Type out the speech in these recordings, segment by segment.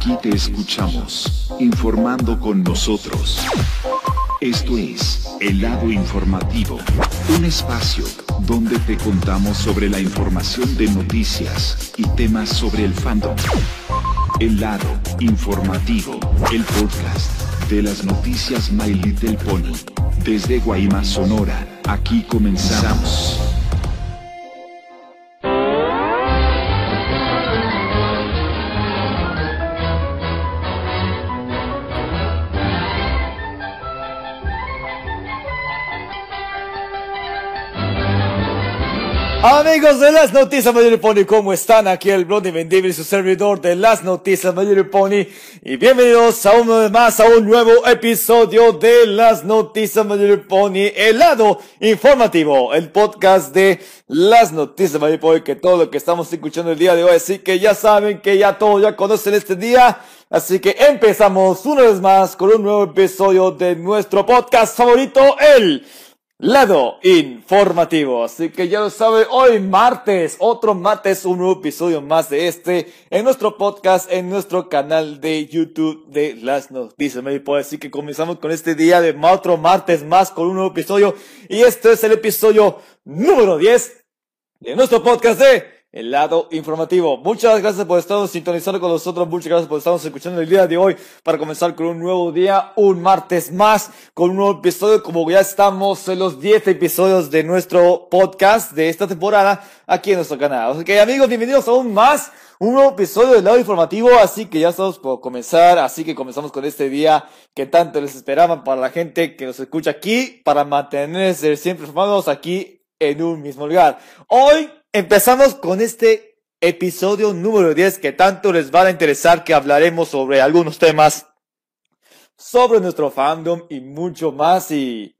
Aquí te escuchamos, informando con nosotros. Esto es El lado informativo, un espacio donde te contamos sobre la información de noticias y temas sobre el fandom. El lado informativo, el podcast de las noticias My Little Pony. Desde Guaymas, Sonora, aquí comenzamos. Amigos de las noticias Mayor Pony, ¿cómo están? Aquí el Blondie Vendible, su servidor de las noticias Mayor Pony. Y bienvenidos a uno de más, a un nuevo episodio de las noticias Mayor Pony, el lado informativo, el podcast de las noticias Mayor Pony, que todo lo que estamos escuchando el día de hoy, así que ya saben que ya todos ya conocen este día. Así que empezamos una vez más con un nuevo episodio de nuestro podcast favorito, el lado informativo. Así que ya lo sabe, hoy martes, otro martes, un nuevo episodio más de este en nuestro podcast, en nuestro canal de YouTube de las noticias. Me puedo decir que comenzamos con este día de otro martes más con un nuevo episodio. Y este es el episodio número 10 de nuestro podcast de el lado informativo. Muchas gracias por estar sintonizando con nosotros. Muchas gracias por estarnos escuchando el día de hoy para comenzar con un nuevo día, un martes más, con un nuevo episodio. Como ya estamos en los 10 episodios de nuestro podcast de esta temporada aquí en nuestro canal. Así que amigos, bienvenidos a un más, un nuevo episodio del lado informativo. Así que ya estamos por comenzar. Así que comenzamos con este día que tanto les esperaban para la gente que nos escucha aquí, para mantenerse siempre informados aquí en un mismo lugar. Hoy Empezamos con este episodio número 10 que tanto les va a interesar que hablaremos sobre algunos temas sobre nuestro fandom y mucho más y,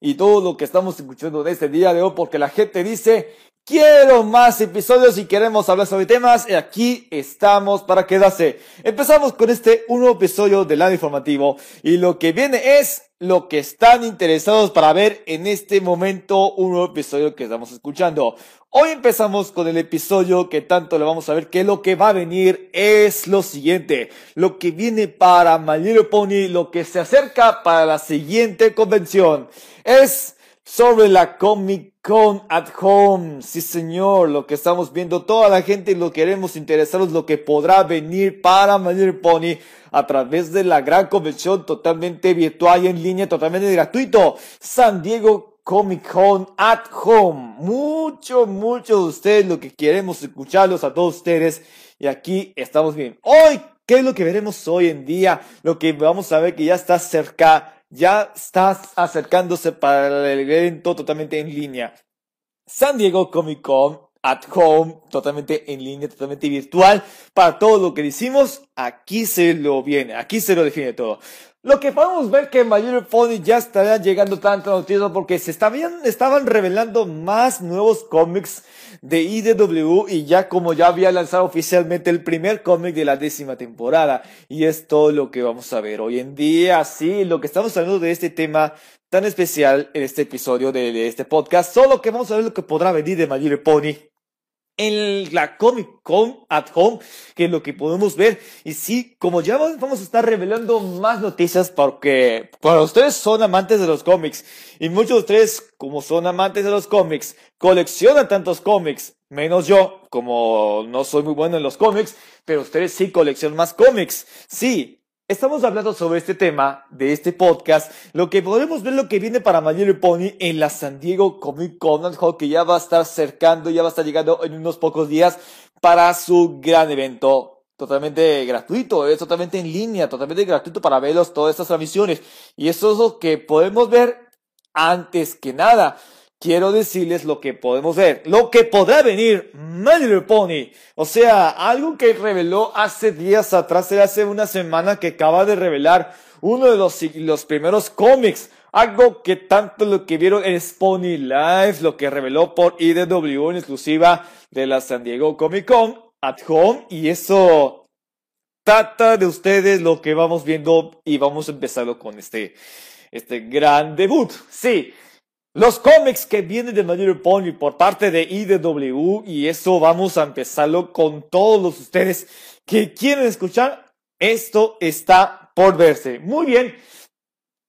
y todo lo que estamos escuchando de este día de hoy porque la gente dice quiero más episodios y queremos hablar sobre temas y aquí estamos para quedarse. Empezamos con este nuevo episodio del lado informativo y lo que viene es lo que están interesados para ver en este momento un nuevo episodio que estamos escuchando. Hoy empezamos con el episodio que tanto le vamos a ver que lo que va a venir es lo siguiente. Lo que viene para My Pony, lo que se acerca para la siguiente convención es sobre la Comic Con at Home. Sí, señor, lo que estamos viendo toda la gente y lo queremos interesaros lo que podrá venir para Little Pony a través de la gran convención totalmente virtual y en línea, totalmente gratuito. San Diego Comic Con at Home. Mucho, mucho de ustedes lo que queremos escucharlos a todos ustedes. Y aquí estamos bien. Hoy, ¿qué es lo que veremos hoy en día? Lo que vamos a ver que ya está cerca, ya está acercándose para el evento totalmente en línea. San Diego Comic Con at home, totalmente en línea, totalmente virtual. Para todo lo que decimos, aquí se lo viene, aquí se lo define todo. Lo que podemos ver que en Pony ya estarían llegando tantas noticias porque se estaban, estaban revelando más nuevos cómics de IDW y ya como ya había lanzado oficialmente el primer cómic de la décima temporada. Y es todo lo que vamos a ver hoy en día. Sí, lo que estamos hablando de este tema tan especial en este episodio de, este podcast. Solo que vamos a ver lo que podrá venir de Mayor Pony en la Comic Con at Home, que es lo que podemos ver. Y sí, como ya vamos a estar revelando más noticias porque para ustedes son amantes de los cómics y muchos de ustedes, como son amantes de los cómics, coleccionan tantos cómics, menos yo, como no soy muy bueno en los cómics, pero ustedes sí coleccionan más cómics. Sí, Estamos hablando sobre este tema de este podcast, lo que podemos ver lo que viene para My Pony en la San Diego Comic Con, que ya va a estar cercando, ya va a estar llegando en unos pocos días para su gran evento. Totalmente gratuito, es totalmente en línea, totalmente gratuito para verlos todas estas transmisiones. Y eso es lo que podemos ver antes que nada quiero decirles lo que podemos ver, lo que podrá venir My Little Pony. O sea, algo que reveló hace días atrás, hace una semana que acaba de revelar uno de los, los primeros cómics. Algo que tanto lo que vieron en Pony Live, lo que reveló por IDW en exclusiva de la San Diego Comic Con at Home. Y eso trata de ustedes lo que vamos viendo y vamos a empezarlo con este, este gran debut. Sí, los cómics que vienen de My Little Pony por parte de IDW y eso vamos a empezarlo con todos ustedes que quieren escuchar. Esto está por verse. Muy bien.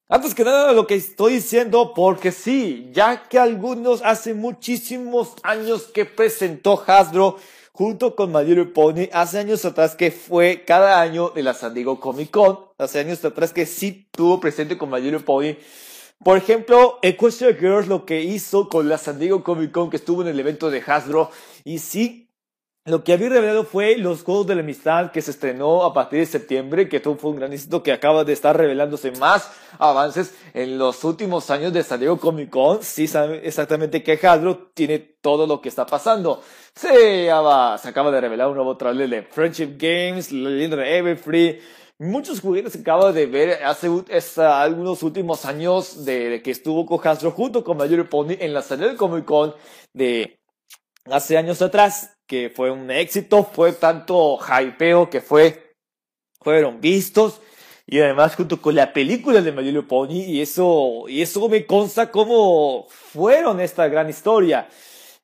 Antes que nada lo que estoy diciendo, porque sí, ya que algunos hace muchísimos años que presentó Hasbro junto con My Little Pony, hace años atrás que fue cada año de la San Diego Comic Con, hace años atrás que sí tuvo presente con My Little Pony, por ejemplo, Equestria Girls lo que hizo con la San Diego Comic Con que estuvo en el evento de Hasbro y sí, lo que había revelado fue los Juegos de la Amistad que se estrenó a partir de septiembre, que fue un gran éxito que acaba de estar revelándose más avances en los últimos años de San Diego Comic Con. Sí sabe exactamente que Hasbro tiene todo lo que está pasando. Se, se acaba de revelar un nuevo trailer de Friendship Games, de Everfree, muchos juguetes que acabo de ver hace algunos últimos años de, que estuvo con Hasbro junto con Mayor Pony en la salida del Comic Con de hace años atrás, que fue un éxito, fue tanto hypeo que fue, fueron vistos. Y además junto con la película de My Pony, y eso, y eso me consta cómo fueron esta gran historia.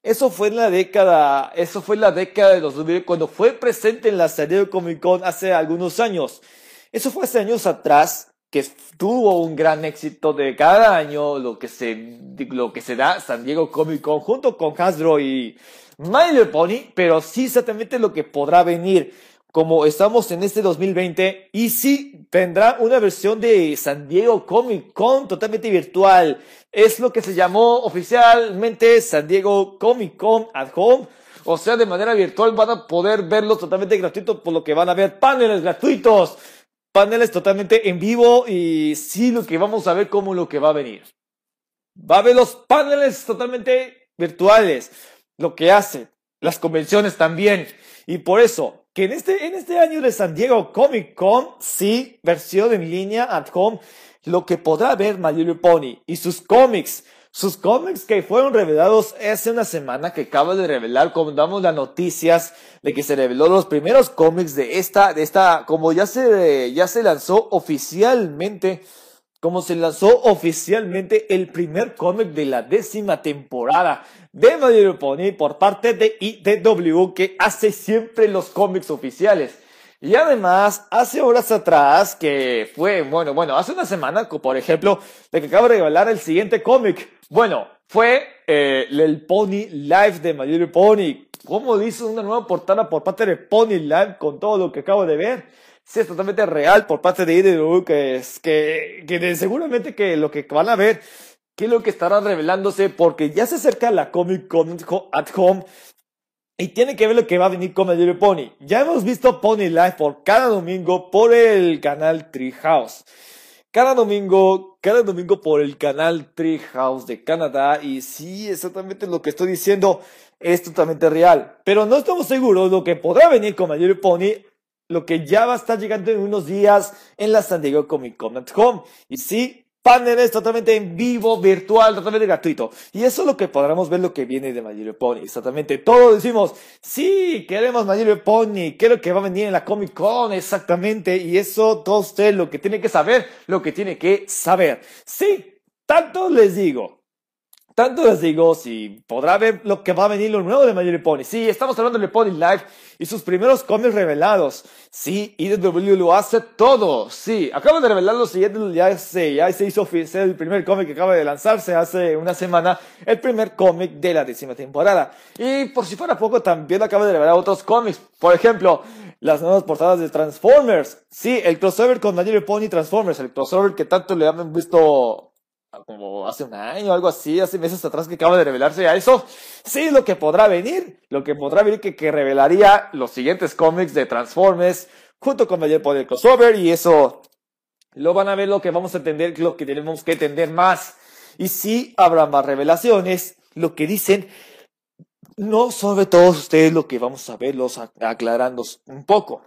Eso fue en la década, eso fue la década de 2000 cuando fue presente en la serie de Comic Con hace algunos años. Eso fue hace años atrás que tuvo un gran éxito de cada año lo que se, lo que se da San Diego Comic Con junto con Hasbro y My Little Pony, pero sí exactamente lo que podrá venir como estamos en este 2020 y sí vendrá una versión de San Diego Comic Con totalmente virtual. Es lo que se llamó oficialmente San Diego Comic Con at Home. O sea, de manera virtual van a poder verlo totalmente gratuito, por lo que van a ver paneles gratuitos, paneles totalmente en vivo y sí lo que vamos a ver como lo que va a venir. Va a haber los paneles totalmente virtuales, lo que hace, las convenciones también. Y por eso, que en este, en este año de San Diego Comic Con, sí, versión en línea at home, lo que podrá ver My Pony y sus cómics sus cómics que fueron revelados hace una semana que acaba de revelar, como damos las noticias de que se reveló los primeros cómics de esta, de esta, como ya se, ya se lanzó oficialmente, como se lanzó oficialmente el primer cómic de la décima temporada de My Pony por parte de IDW que hace siempre los cómics oficiales. Y además, hace horas atrás, que fue, bueno, bueno, hace una semana, por ejemplo, de que acabo de revelar el siguiente cómic. Bueno, fue eh, el Pony Live de My Pony. ¿Cómo dice una nueva portada por parte de Pony Live con todo lo que acabo de ver? Sí, es totalmente real por parte de IDW, que es que, que seguramente que lo que van a ver, que es lo que estará revelándose, porque ya se acerca la Comic Con at Home y tiene que ver lo que va a venir con My Pony. Ya hemos visto Pony Live por cada domingo por el canal Treehouse. Cada domingo, cada domingo por el canal Treehouse de Canadá. Y sí, exactamente lo que estoy diciendo es totalmente real. Pero no estamos seguros lo que podrá venir con My Pony. Lo que ya va a estar llegando en unos días en la San Diego Comic Con at Home. Y sí, paneles totalmente en vivo, virtual, totalmente gratuito. Y eso es lo que podremos ver lo que viene de My Pony. Exactamente. Todos decimos, sí, queremos My Pony, quiero que va a venir en la Comic Con, exactamente. Y eso todo usted lo que tiene que saber, lo que tiene que saber. Sí, tanto les digo. Tanto les digo, si podrá ver lo que va a venir lo nuevo de My Pony. Sí, estamos hablando de Pony Live y sus primeros cómics revelados. Sí, IDW lo hace todo. Sí, acabo de revelar los siguientes, ya se, ya se hizo oficial el primer cómic que acaba de lanzarse hace una semana, el primer cómic de la décima temporada. Y por si fuera poco, también acabo de revelar otros cómics. Por ejemplo, las nuevas portadas de Transformers. Sí, el crossover con My Pony Transformers, el crossover que tanto le han visto como hace un año, algo así, hace meses atrás que acaba de revelarse a eso. Sí, lo que podrá venir, lo que podrá venir que, que revelaría los siguientes cómics de Transformers junto con Mayor Poder Crossover y eso lo van a ver lo que vamos a entender, lo que tenemos que entender más. Y sí habrá más revelaciones, lo que dicen, no sobre todos ustedes lo que vamos a verlos aclarando un poco.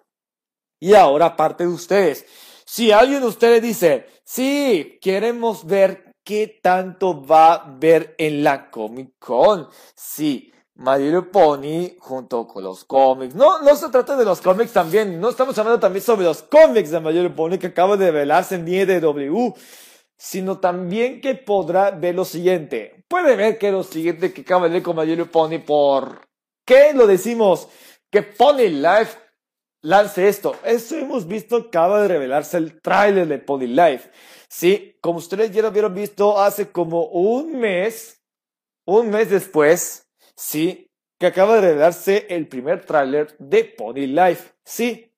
Y ahora parte de ustedes. Si alguien de ustedes dice, sí, queremos ver qué tanto va a ver en la Comic Con. Sí, My Pony junto con los cómics. No, no se trata de los cómics también. No estamos hablando también sobre los cómics de My Pony que acaba de revelarse en IDW. sino también que podrá ver lo siguiente. Puede ver que lo siguiente que acaba de leer con My Pony, ¿por qué lo decimos? Que Pony Life lance esto. Eso hemos visto, acaba de revelarse el tráiler de Pony Life. Sí, como ustedes ya lo habían visto hace como un mes, un mes después, sí, que acaba de revelarse el primer tráiler de Pony Life. Sí,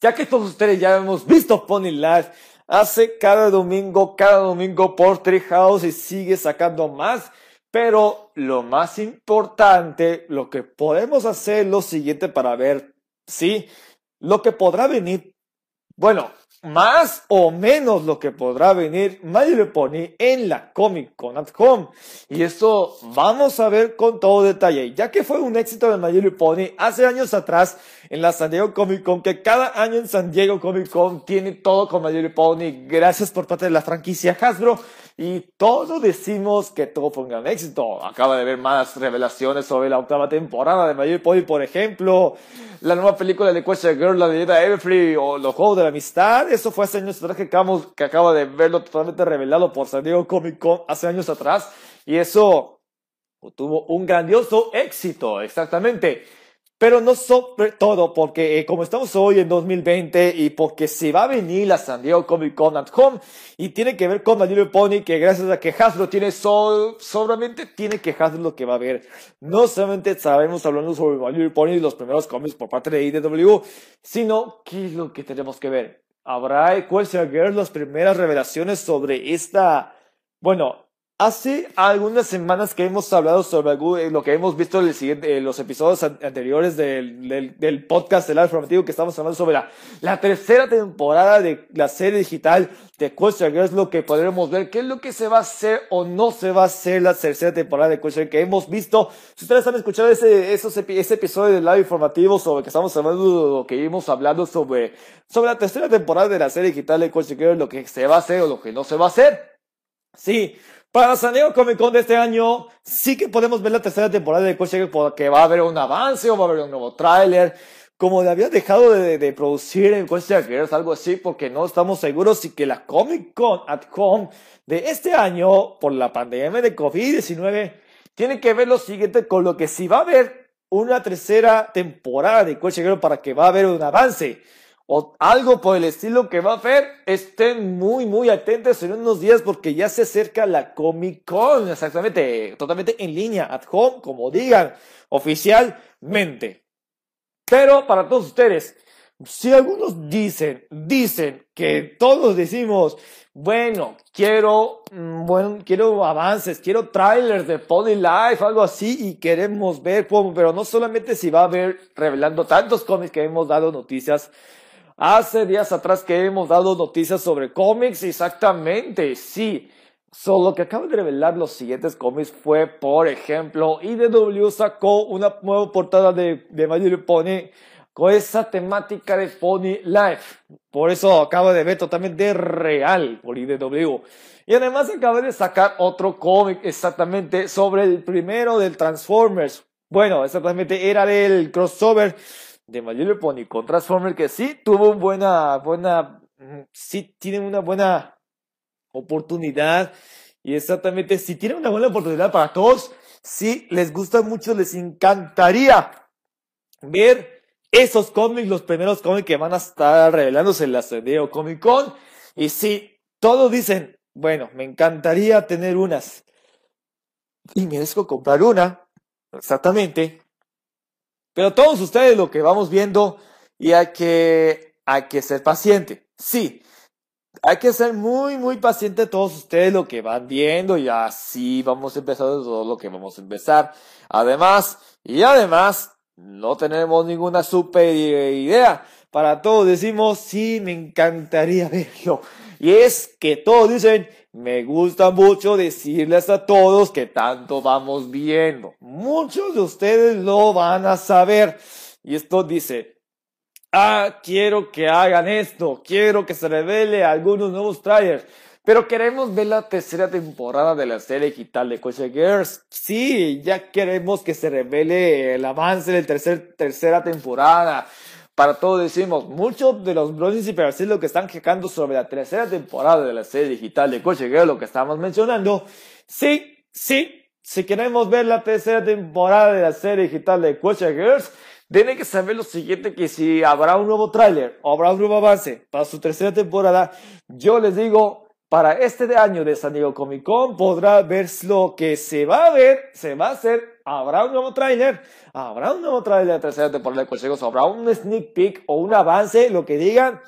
ya que todos ustedes ya hemos visto Pony Life, hace cada domingo, cada domingo por Treehouse y sigue sacando más. Pero lo más importante, lo que podemos hacer lo siguiente para ver, sí, lo que podrá venir. Bueno, más o menos lo que podrá venir My Pony en la Comic Con at Home. Y esto vamos a ver con todo detalle, ya que fue un éxito de My Pony hace años atrás en la San Diego Comic Con, que cada año en San Diego Comic Con tiene todo con My Pony, gracias por parte de la franquicia Hasbro. Y todos decimos que todo fue un gran éxito. Acaba de haber más revelaciones sobre la octava temporada de My Pony, por ejemplo la nueva película de Question Girl, la de Everfree o los Juegos de la Amistad. Eso fue hace años atrás que, acabamos, que acaba de verlo totalmente revelado por San Diego Comic Con hace años atrás. Y eso tuvo un grandioso éxito, exactamente. Pero no sobre todo porque eh, como estamos hoy en 2020 y porque se va a venir la San Diego Comic Con at Home y tiene que ver con My Pony que gracias a que Hasbro tiene sol, solamente tiene que Hasbro lo que va a ver. No solamente sabemos hablando sobre My Pony y los primeros cómics por parte de IDW, sino qué es lo que tenemos que ver. Habrá Question Girl las primeras revelaciones sobre esta, bueno, Hace algunas semanas que hemos hablado sobre eh, lo que hemos visto en eh, los episodios anteriores del, del, podcast del informativo que estamos hablando sobre la, la, tercera temporada de la serie digital de Question Girls, lo que podremos ver, qué es lo que se va a hacer o no se va a hacer la tercera temporada de Question que hemos visto. Si ustedes han escuchado ese, esos, ese episodio del lado informativo sobre que estamos hablando lo que hemos hablado sobre, sobre la tercera temporada de la serie digital de Question Girls, lo que se va a hacer o lo que no se va a hacer. Sí, para San Diego Comic Con de este año, sí que podemos ver la tercera temporada de Coach porque va a haber un avance o va a haber un nuevo tráiler. Como le había dejado de, de producir en Question Girls, algo así, porque no estamos seguros si que la Comic Con at Home de este año, por la pandemia de COVID-19, tiene que ver lo siguiente con lo que si va a haber una tercera temporada de Question Girls para que va a haber un avance o algo por el estilo que va a haber, estén muy, muy atentos en unos días porque ya se acerca la Comic Con, exactamente, totalmente en línea, at home, como digan, oficialmente. Pero para todos ustedes, si algunos dicen, dicen que todos decimos, bueno, quiero, mm, bueno, quiero avances, quiero trailers de Pony Life, algo así, y queremos ver cómo, pero no solamente si va a haber revelando tantos cómics que hemos dado noticias Hace días atrás que hemos dado noticias sobre cómics, exactamente, sí. Solo que acaba de revelar los siguientes cómics fue, por ejemplo, IDW sacó una nueva portada de, de My Little Pony con esa temática de Pony Life. Por eso acaba de ver totalmente real por IDW. Y además acaba de sacar otro cómic exactamente sobre el primero del Transformers. Bueno, exactamente era del crossover de My Little Pony con Transformer que sí tuvo buena, buena, mm, sí tiene una buena oportunidad. Y exactamente si tiene una buena oportunidad para todos, si les gusta mucho, les encantaría ver esos cómics, los primeros cómics que van a estar revelándose en la San Comic Con. Y si todos dicen, bueno, me encantaría tener unas y merezco comprar una, exactamente, pero todos ustedes lo que vamos viendo y hay que, hay que ser paciente. Sí, hay que ser muy, muy paciente todos ustedes lo que van viendo y así vamos a empezar todo lo que vamos a empezar. Además, y además, no tenemos ninguna super idea. Para todos decimos, sí, me encantaría verlo. Y es que todos dicen, me gusta mucho decirles a todos que tanto vamos viendo. Muchos de ustedes lo van a saber. Y esto dice, ah, quiero que hagan esto, quiero que se revele algunos nuevos trailers. Pero queremos ver la tercera temporada de la serie digital de Coche Girls. Sí, ya queremos que se revele el avance de la tercera temporada para todos decimos, muchos de los Bronzes y lo que están quejando sobre la tercera temporada de la serie digital de Coche Girl, lo que estamos mencionando, sí, sí, si queremos ver la tercera temporada de la serie digital de Coche Girls, tienen que saber lo siguiente, que si habrá un nuevo tráiler o habrá un nuevo avance para su tercera temporada, yo les digo, para este año de San Diego Comic Con podrá ver lo que se va a ver, se va a hacer habrá un nuevo tráiler, habrá un nuevo tráiler de tercera temporada de Consejos, habrá un sneak peek o un avance, lo que digan,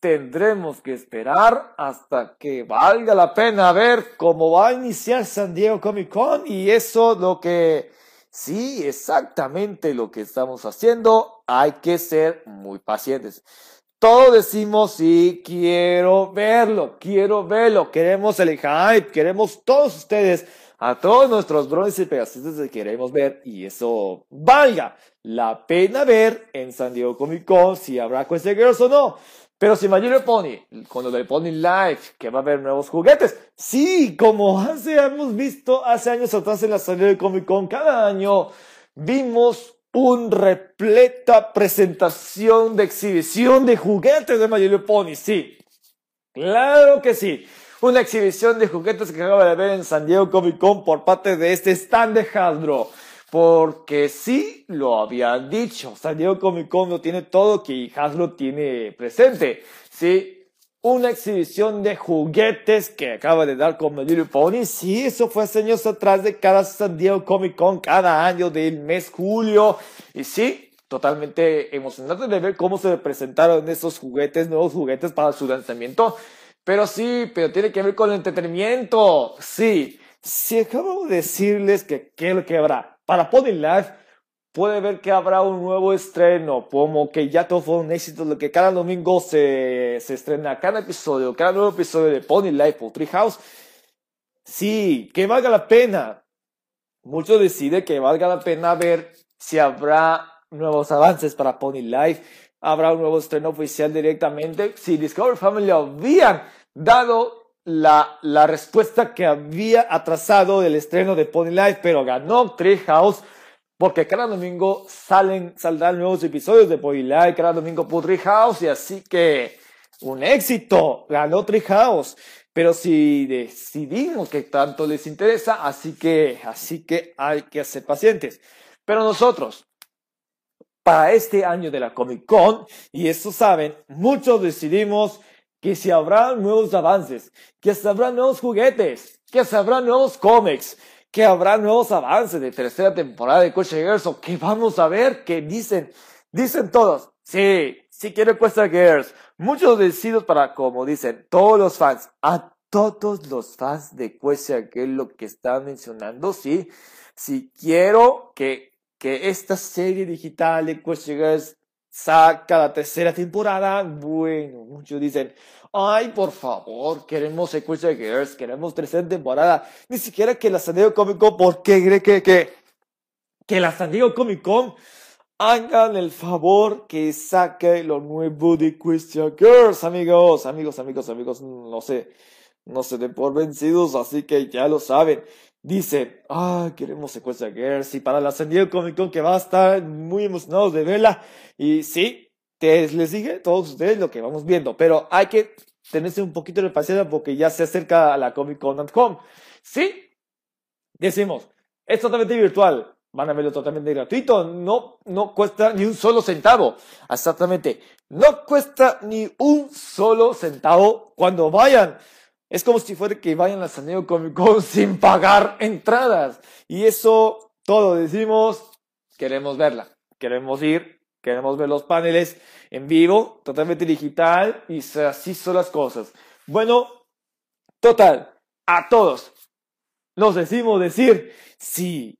tendremos que esperar hasta que valga la pena ver cómo va a iniciar San Diego Comic Con. Y eso lo que, sí, exactamente lo que estamos haciendo, hay que ser muy pacientes. Todos decimos, sí, quiero verlo, quiero verlo, queremos el hype, queremos todos ustedes a todos nuestros drones y pegasustes que queremos ver y eso valga la pena ver en San Diego Comic Con si habrá Quest Girls o no. Pero si My Pony, con lo de Pony Life, que va a haber nuevos juguetes, sí, como hace, hemos visto hace años atrás en la San Diego Comic Con, cada año vimos un repleta presentación de exhibición de juguetes de My Pony, sí. Claro que sí una exhibición de juguetes que acaba de ver en San Diego Comic Con por parte de este stand de Hasbro. Porque sí lo habían dicho, San Diego Comic Con no tiene todo que Hasbro tiene presente. Sí, una exhibición de juguetes que acaba de dar con Little Pony. Sí, eso fue hace años atrás de cada San Diego Comic Con, cada año del mes julio. Y sí, totalmente emocionante de ver cómo se presentaron esos juguetes, nuevos juguetes para su lanzamiento. Pero sí, pero tiene que ver con el entretenimiento. Sí. Si acabo de decirles que qué es lo que habrá para Pony Life, puede ver que habrá un nuevo estreno, como que ya todo fue un éxito, lo que cada domingo se, se estrena cada episodio, cada nuevo episodio de Pony Life o Treehouse. Sí, que valga la pena. Muchos deciden que valga la pena ver si habrá nuevos avances para Pony Life, habrá un nuevo estreno oficial directamente. Si Discovery Family habían dado la, la respuesta que había atrasado del estreno de Pony Life, pero ganó Treehouse porque cada domingo salen, saldrán nuevos episodios de Pony Life, cada domingo por Treehouse, y así que un éxito, ganó Treehouse. Pero si decidimos que tanto les interesa, así que, así que hay que ser pacientes. Pero nosotros, para este año de la Comic Con, y eso saben, muchos decidimos que si habrá nuevos avances, que se habrá nuevos juguetes, que se habrá nuevos cómics, que habrá nuevos avances de tercera temporada de Coche Girls o que vamos a ver que dicen, dicen todos, sí, sí quiero Coche Girls. Muchos decidos para, como dicen, todos los fans, a todos los fans de Quest Girls lo que están mencionando, sí, sí quiero que, que esta serie digital de Quest Girls saca la tercera temporada, bueno, muchos dicen, ay, por favor, queremos Sequence Girls, queremos tercera temporada, ni siquiera que la San Diego Comic Con, ¿por qué que, que, que la San Diego Comic Con hagan el favor que saque lo nuevo de Question Girls, amigos, amigos, amigos, amigos, no sé, no se den por vencidos, así que ya lo saben dice, ah, queremos Secuencia Girls y para la San Diego Comic Con que va a estar muy emocionados de verla. Y sí, te, les dije todos ustedes lo que vamos viendo, pero hay que tenerse un poquito de paciencia porque ya se acerca a la Comic Con at Home. Sí, decimos, es totalmente virtual. Van a verlo totalmente gratuito. No, no cuesta ni un solo centavo. Exactamente. No cuesta ni un solo centavo cuando vayan. Es como si fuera que vayan a San Diego Comic Con sin pagar entradas. Y eso todo decimos, queremos verla, queremos ir, queremos ver los paneles en vivo, totalmente digital, y así son las cosas. Bueno, total, a todos nos decimos decir, si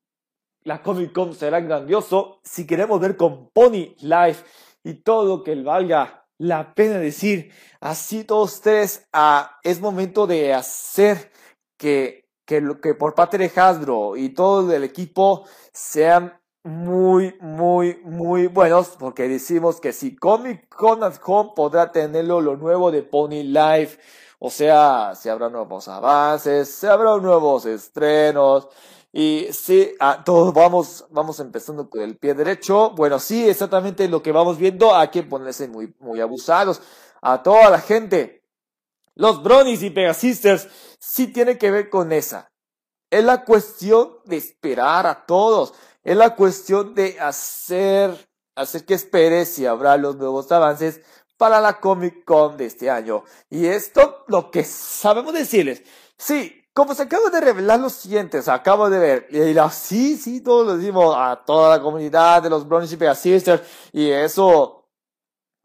la Comic Con será grandioso, si queremos ver con Pony Life y todo lo que valga la pena decir, así todos ustedes, ah, es momento de hacer que, que, que por parte de Hasbro y todo el equipo sean muy, muy, muy buenos, porque decimos que si Comic Con at Home podrá tenerlo lo nuevo de Pony Life, o sea, se habrá nuevos avances, se habrá nuevos estrenos, Y sí, a todos vamos, vamos empezando con el pie derecho. Bueno, sí, exactamente lo que vamos viendo. Hay que ponerse muy, muy abusados. A toda la gente. Los Bronies y Pegasisters sí tiene que ver con esa. Es la cuestión de esperar a todos. Es la cuestión de hacer, hacer que esperes si habrá los nuevos avances para la Comic Con de este año. Y esto, lo que sabemos decirles. Sí, como se acaba de revelar los siguientes, acabo de ver, y la, sí, todos lo decimos a toda la comunidad de los Brownies y Sisters, y eso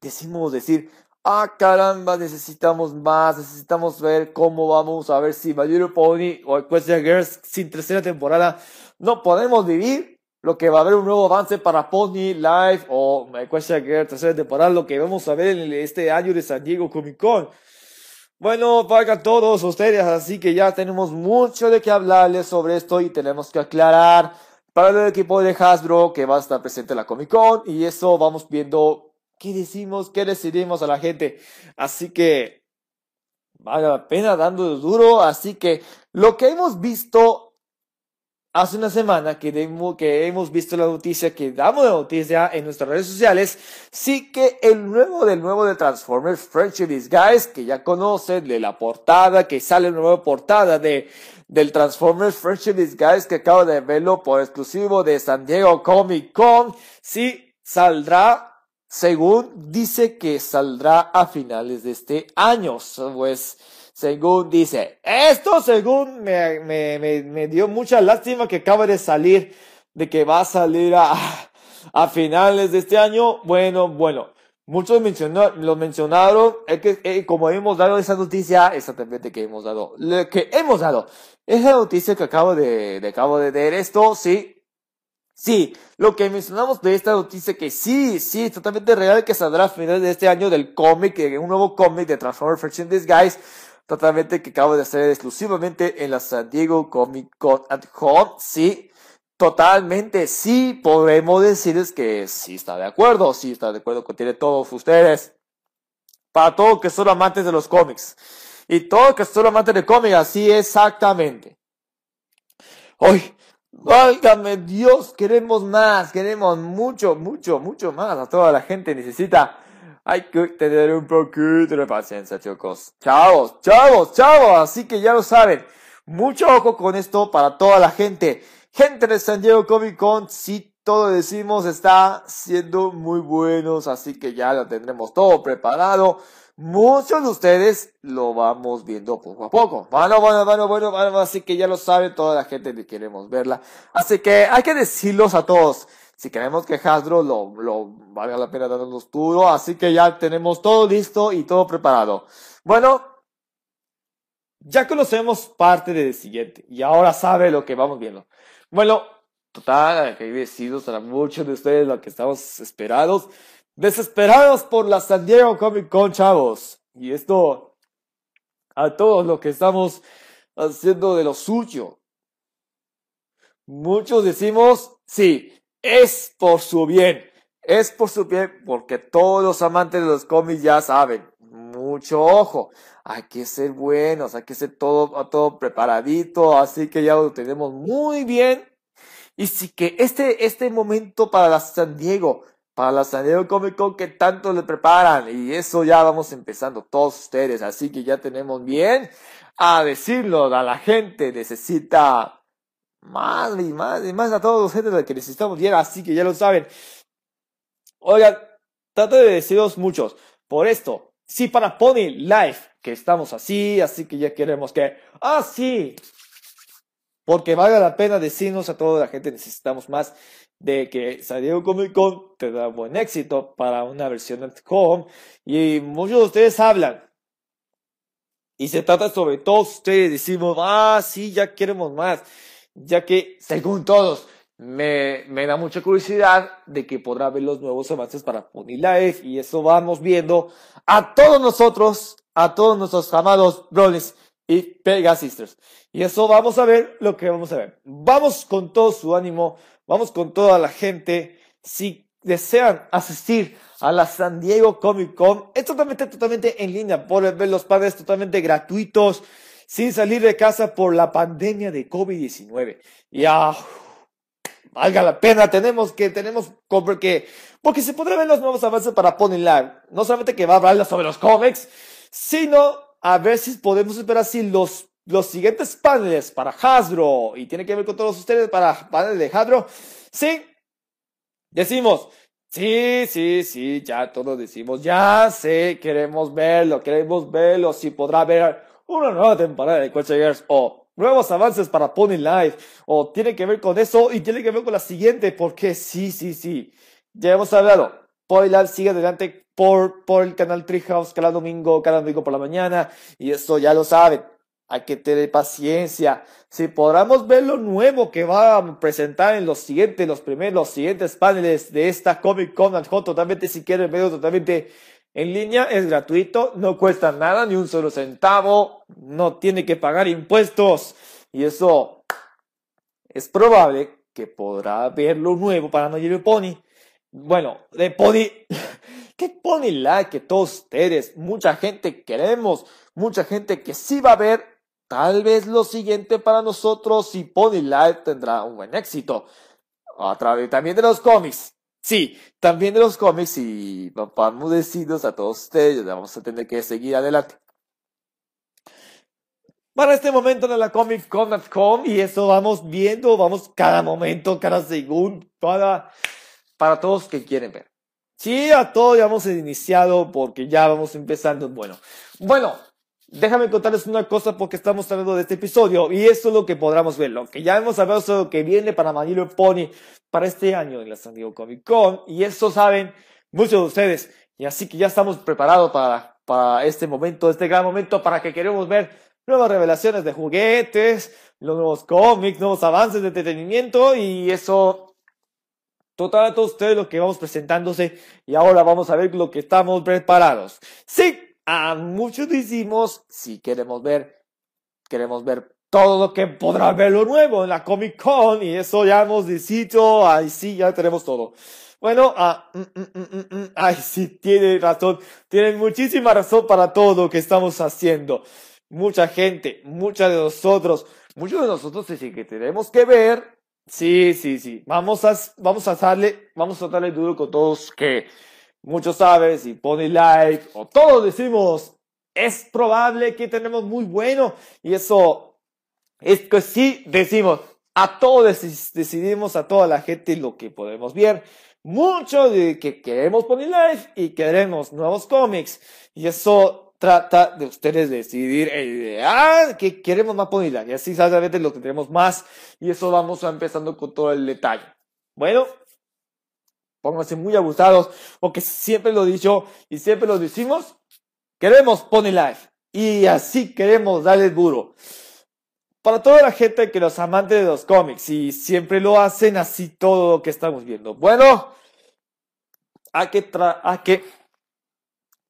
decimos decir, ah caramba, necesitamos más, necesitamos ver cómo vamos a ver si My Little Pony o Equestria Girls sin tercera temporada no podemos vivir lo que va a haber un nuevo avance para Pony Live o Equestria Girls tercera temporada, lo que vamos a ver en este año de San Diego Comic Con. Bueno, para todos ustedes, así que ya tenemos mucho de qué hablarles sobre esto y tenemos que aclarar para el equipo de Hasbro que va a estar presente en la Comic Con y eso vamos viendo qué decimos, qué decidimos a la gente. Así que vale la pena dando duro. Así que lo que hemos visto hace una semana que, hemos visto la noticia, que damos la noticia en nuestras redes sociales, sí que el nuevo del nuevo de Transformers Friendship Disguise, que ya conocen, de la portada, que sale la nueva portada de, del Transformers Friendship Disguise, que acabo de verlo por exclusivo de San Diego Comic Con, sí saldrá según dice que saldrá a finales de este año. Pues, según dice, esto según me, me, me, dio mucha lástima que acaba de salir, de que va a salir a, a finales de este año. Bueno, bueno. Muchos mencionaron, lo mencionaron, es que eh, como hemos dado esa noticia, exactamente que hemos dado, lo que hemos dado, esa noticia que acabo de, de acabo de ver esto, sí, Sí, lo que mencionamos de esta noticia que sí, sí, totalmente real que saldrá a finales de este año del cómic, un nuevo cómic de Transformers Friction Disguise, totalmente que acabo de hacer exclusivamente en la San Diego Comic Con at Home, sí, totalmente sí, podemos decirles que sí está de acuerdo, sí está de acuerdo con tiene todos ustedes. Para todos que son amantes de los cómics. Y todos que son amantes de cómics, así exactamente. Hoy, Válgame Dios, queremos más, queremos mucho, mucho, mucho más. A toda la gente necesita. Hay que tener un poquito de paciencia, chicos. Chavos, chavos, chavos. Así que ya lo saben. Mucho ojo con esto para toda la gente. Gente de San Diego Comic Con, si todo decimos está siendo muy buenos. Así que ya lo tendremos todo preparado. Muchos de ustedes lo vamos viendo poco a poco. Bueno, bueno, bueno, bueno, bueno, así que ya lo sabe toda la gente que queremos verla. Así que hay que decirlos a todos. Si queremos que Hasbro lo, lo valga la pena darnos duro, así que ya tenemos todo listo y todo preparado. Bueno, ya conocemos parte del siguiente y ahora sabe lo que vamos viendo. Bueno, total, agradecidos a muchos de ustedes lo que estamos esperados desesperados por la San Diego Comic Con, chavos. Y esto a todos los que estamos haciendo de lo suyo. Muchos decimos, sí, es por su bien. Es por su bien porque todos los amantes de los cómics ya saben. Mucho ojo. Hay que ser buenos, hay que ser todo, todo preparadito. Así que ya lo tenemos muy bien. Y sí que este, este momento para la San Diego para la San Diego Comic Con que tanto le preparan. Y eso ya vamos empezando todos ustedes. Así que ya tenemos bien a decirlo. A la gente necesita más y más y más a todos los gente que necesitamos bien. Así que ya lo saben. Oigan, trato de deciros muchos. Por esto, sí para Pony Life, que estamos así, así que ya queremos que, ah, sí, porque valga la pena decirnos a toda la gente necesitamos más de que San Diego Comic Con te da buen éxito para una versión at home y muchos de ustedes hablan. Y se trata sobre todos ustedes, decimos, ah, sí, ya queremos más, ya que según todos, me, me da mucha curiosidad de que podrá ver los nuevos avances para Pony Life y eso vamos viendo a todos nosotros, a todos nuestros amados brothers y Pega Sisters. Y eso vamos a ver lo que vamos a ver. Vamos con todo su ánimo vamos con toda la gente. Si desean asistir a la San Diego Comic Con, es totalmente, totalmente en línea. Pueden ver los padres totalmente gratuitos. Sin salir de casa por la pandemia de COVID-19. Ya, valga la pena, tenemos que, tenemos, porque, porque se podrán ver los nuevos avances para Pony Live. No solamente que va a hablar sobre los cómics, sino a ver si podemos esperar así los, los siguientes paneles para Hasbro, y tiene que ver con todos ustedes para paneles de Hasbro. Sí, decimos, Sí, sí, sí, ya todos decimos, ya sé, queremos verlo, queremos verlo, si podrá haber una nueva temporada de Quest Years o nuevos avances para Pony Life o tiene que ver con eso y tiene que ver con la siguiente, porque sí, sí, sí, ya hemos hablado, Pony Life sigue adelante por, por el canal Treehouse cada domingo, cada domingo por la mañana y eso ya lo saben, hay que tener paciencia. Si podamos ver lo nuevo que va a presentar en los siguientes, los primeros, los siguientes paneles de esta Comic Con totalmente, si quieren verlo totalmente en línea, es gratuito, no cuesta nada, ni un solo centavo, no tiene que pagar impuestos. Y eso es probable que podrá ver lo nuevo para No Pony. Bueno, de Pony, que Pony Like que todos ustedes, mucha gente queremos, mucha gente que sí va a ver Tal vez lo siguiente para nosotros y Pony Life tendrá un buen éxito. A través también de los cómics. Sí, también de los cómics y vamos decidos a todos ustedes. Vamos a tener que seguir adelante. Para este momento de la Comic y eso vamos viendo, vamos cada momento, cada segundo, para, para todos que quieren ver. Sí, a todos ya hemos iniciado porque ya vamos empezando. Bueno, bueno, Déjame contarles una cosa porque estamos hablando de este episodio y esto es lo que podremos ver. Lo que ya hemos hablado es lo que viene para Manilo Pony para este año en la San Diego Comic Con y eso saben muchos de ustedes. Y así que ya estamos preparados para, para este momento, este gran momento para que queremos ver nuevas revelaciones de juguetes, los nuevos cómics, nuevos avances de entretenimiento y eso total a todos ustedes lo que vamos presentándose y ahora vamos a ver lo que estamos preparados. Sí, a muchos decimos, si queremos ver, queremos ver todo lo que podrá ver lo nuevo en la Comic Con y eso ya hemos dicho, ahí sí, ya tenemos todo. Bueno, ah, mm, mm, mm, ay, sí, tiene razón, tienen muchísima razón para todo lo que estamos haciendo. Mucha gente, muchos de nosotros, muchos de nosotros sí que tenemos que ver. Sí, sí, sí. Vamos a, vamos a darle, vamos a darle duro con todos que muchos saben, si pone like, o todos decimos, es probable que tenemos muy bueno, y eso es que sí decimos, a todos decidimos, a toda la gente lo que podemos ver, mucho de que queremos poner live y queremos nuevos cómics, y eso trata de ustedes decidir, eh, ah, que queremos más Pony Live, y así sabes lo tendremos más, y eso vamos a empezando con todo el detalle. Bueno, pónganse muy abusados, porque siempre lo he dicho y siempre lo decimos, queremos Pony Life y así queremos darle duro. Para toda la gente que los amantes de los cómics y siempre lo hacen así todo lo que estamos viendo. Bueno, hay que, hay que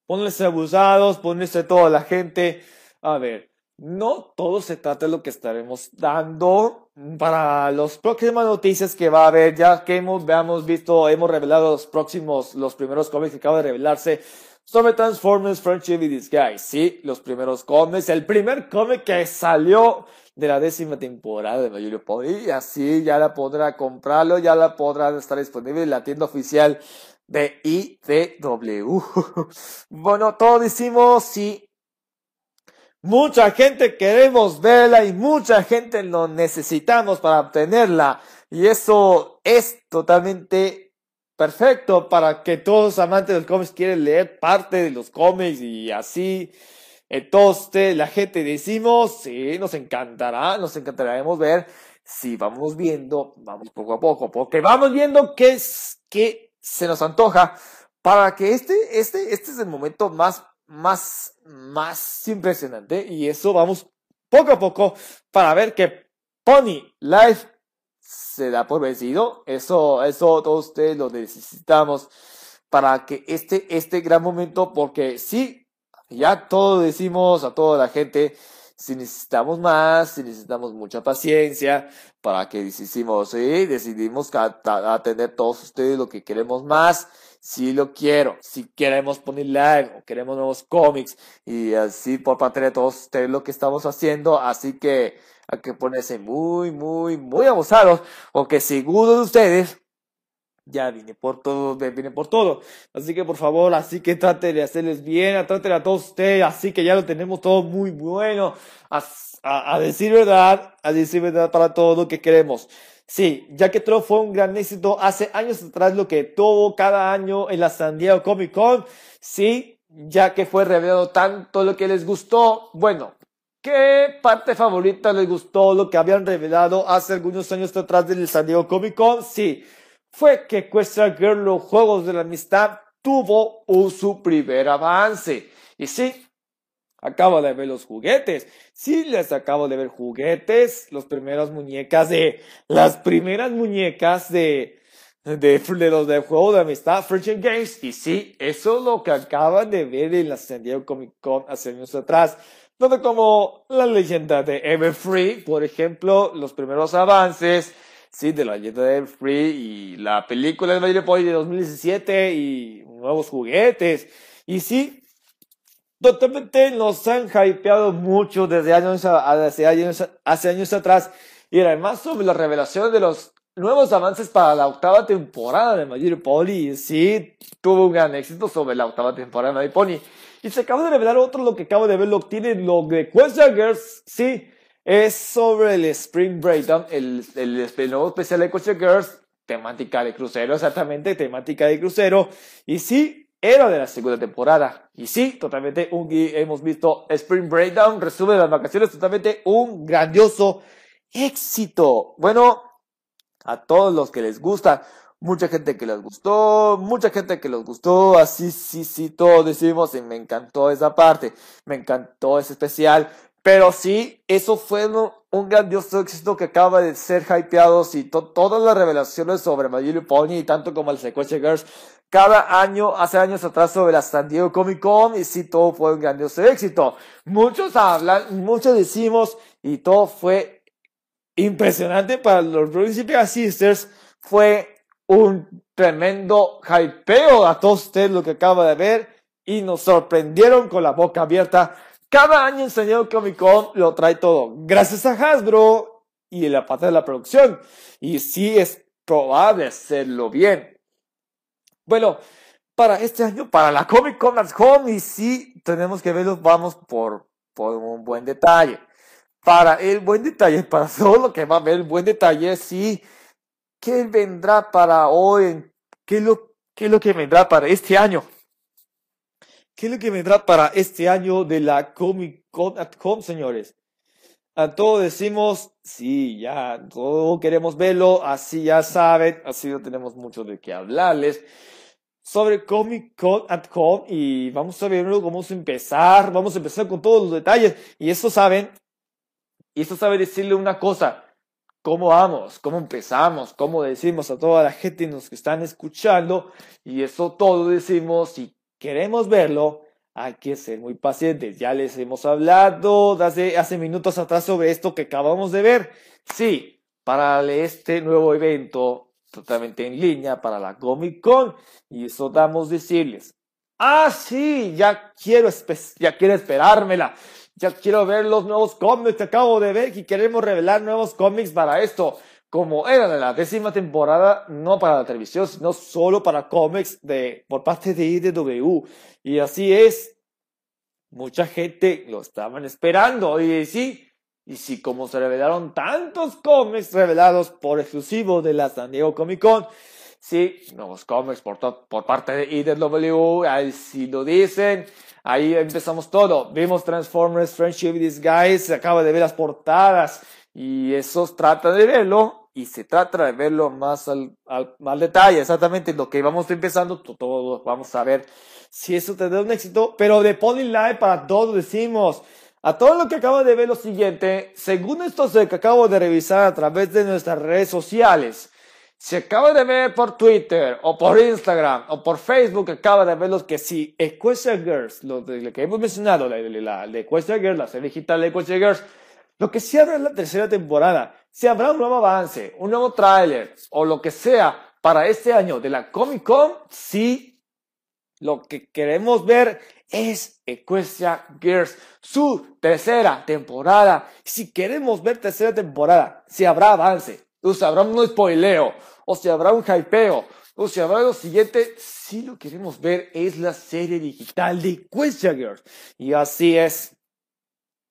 ponerse abusados, ponerse toda la gente. A ver, no todo se trata de lo que estaremos dando para las próximas noticias que va a haber, ya que hemos, veamos visto, hemos revelado los próximos, los primeros cómics que acaban de revelarse sobre Transformers Friendship y Disguise. Sí, los primeros cómics, el primer cómic que salió de la décima temporada de My Pony, y así ya la podrá comprarlo, ya la podrá estar disponible en la tienda oficial de IDW. bueno, todos decimos sí Mucha gente queremos verla y mucha gente lo necesitamos para obtenerla. Y eso es totalmente perfecto para que todos los amantes de los cómics quieren leer parte de los cómics y así. Entonces, la gente decimos, sí, nos encantará, nos encantará ver si vamos viendo, vamos poco a poco, porque vamos viendo qué es, qué se nos antoja para que este, este, este es el momento más más, más impresionante y eso vamos poco a poco para ver que Pony Life se da por vencido. Eso, eso todos ustedes lo necesitamos para que este, este gran momento, porque sí, ya todos decimos a toda la gente, si necesitamos más, si necesitamos mucha paciencia, para que decidimos, sí, decidimos atender todos ustedes lo que queremos más, si lo quiero, si queremos poner live o queremos nuevos cómics y así por parte de todos ustedes lo que estamos haciendo, así que hay que ponerse muy, muy, muy abusados, porque seguro de ustedes ya vine por todo, vine por todo. Así que por favor, así que trate de hacerles bien, trate a todos ustedes, así que ya lo tenemos todo muy bueno, a, decir verdad, a decir verdad para todo lo que queremos. Sí, ya que Troll fue un gran éxito hace años atrás lo que tuvo cada año en la San Diego Comic Con. Sí, ya que fue revelado tanto lo que les gustó. Bueno, ¿qué parte favorita les gustó lo que habían revelado hace algunos años atrás del San Diego Comic Con? Sí, fue que Question Girl, los Juegos de la Amistad, tuvo su primer avance. Y sí, acabo de ver los juguetes. Sí, les acabo de ver juguetes, los primeros muñecas de, las primeras muñecas de, de, de los de juego de amistad, Friendship Games. Y sí, eso es lo que acaban de ver en la San Diego Comic Con hace años atrás. Donde como la leyenda de Everfree, por ejemplo, los primeros avances, sí, de la leyenda de Everfree y la película de My Boy de 2017 y nuevos juguetes. Y sí, totalmente nos han hypeado mucho desde años, hace años, hace años atrás. Y además sobre la revelación de los nuevos avances para la octava temporada de My Pony. Sí, tuvo un gran éxito sobre la octava temporada de My Pony. Y se acaba de revelar otro, lo que acabo de ver, lo tiene lo de Question Girls. Sí, es sobre el Spring Breakdown, el, el, nuevo especial de Question Girls, temática de crucero, exactamente, temática de crucero. Y sí, era de la segunda temporada. Y sí, totalmente un, hemos visto Spring Breakdown, resumen de las vacaciones, totalmente un grandioso éxito. Bueno, a todos los que les gusta, mucha gente que les gustó, mucha gente que les gustó, así, sí, sí, todos decimos, y me encantó esa parte, me encantó ese especial, pero sí, eso fue un grandioso éxito que acaba de ser hypeado y todas las revelaciones sobre My Pony, y tanto como el Sequence Girls, cada año, hace años atrás sobre la San Diego Comic Con y sí, todo fue un grandioso éxito. Muchos hablan, muchos decimos y todo fue impresionante para los Principia Sisters. Fue un tremendo hypeo a todos ustedes lo que acaba de ver y nos sorprendieron con la boca abierta. Cada año en San Comic Con lo trae todo. Gracias a Hasbro y la parte de la producción. Y sí es probable hacerlo bien. Bueno, para este año, para la Comic Con at Home, y sí, tenemos que verlos, vamos por, por un buen detalle. Para el buen detalle, para todo lo que va a ver el buen detalle, sí, ¿qué vendrá para hoy? ¿Qué lo, qué es lo que vendrá para este año? ¿Qué es lo que vendrá para este año de la Comic Con at Home, señores? A todos decimos, sí, ya, todos queremos verlo, así ya saben, así no tenemos mucho de qué hablarles sobre Comic Con at Home y vamos a verlo, vamos a empezar, vamos a empezar con todos los detalles y eso saben, y eso sabe decirle una cosa, cómo vamos, cómo empezamos, cómo decimos a toda la gente nos que están escuchando y eso todo decimos, si queremos verlo, hay que ser muy pacientes. Ya les hemos hablado hace, hace minutos atrás sobre esto que acabamos de ver. Sí, para este nuevo evento totalmente en línea para la Comic Con y eso damos decirles. Ah, sí, ya quiero, ya quiero esperármela. Ya quiero ver los nuevos cómics que acabo de ver y queremos revelar nuevos cómics para esto. Como era la décima temporada, no para la televisión, sino solo para cómics de, por parte de IDW. Y así es. Mucha gente lo estaban esperando. Y sí, y si como se revelaron tantos cómics revelados por exclusivo de la San Diego Comic Con, sí, nuevos cómics por, por parte de IDW, ahí sí lo dicen, ahí empezamos todo. Vimos Transformers Friendship Disguise, se acaba de ver las portadas y eso trata de verlo y se trata de verlo más al, al, detalle, exactamente lo que vamos empezando, todo vamos a ver si eso te da un éxito, pero de Pony Live para todos decimos, a todo lo que acabo de ver lo siguiente, según esto que acabo de revisar a través de nuestras redes sociales, se acaba de ver por Twitter o por Instagram o por Facebook, acaba de ver los que si Equestria Girls, lo, de, que hemos mencionado, la, la, de Equestria Girls, la serie digital de Equestria Girls, lo que sí habrá en la tercera temporada, si habrá un nuevo avance, un nuevo tráiler o lo que sea para este año de la Comic Con, sí lo que queremos ver es Equestria Girls, su tercera temporada. Si queremos ver tercera temporada, si habrá avance, o si habrá un spoileo, o si habrá un hypeo, o si habrá lo siguiente, si lo queremos ver es la serie digital de Equestria Girls. Y así es.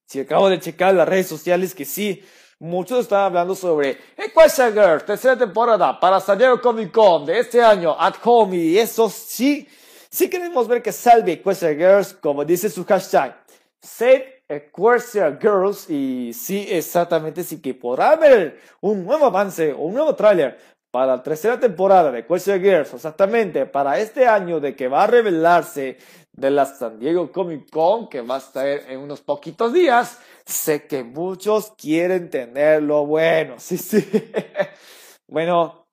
Si acabo de checar las redes sociales que sí, muchos están hablando sobre Equestria Girls, tercera temporada para San Diego Comic Con de este año, at home, y eso sí, sí queremos ver que salve Equestria Girls, como dice su hashtag. Save Equestria Girls, y sí, exactamente, sí que podrá ver un nuevo avance o un nuevo tráiler para la tercera temporada de Question Girls, exactamente para este año de que va a revelarse de la San Diego Comic Con, que va a estar en unos poquitos días, sé que muchos quieren tenerlo bueno, sí, sí. bueno,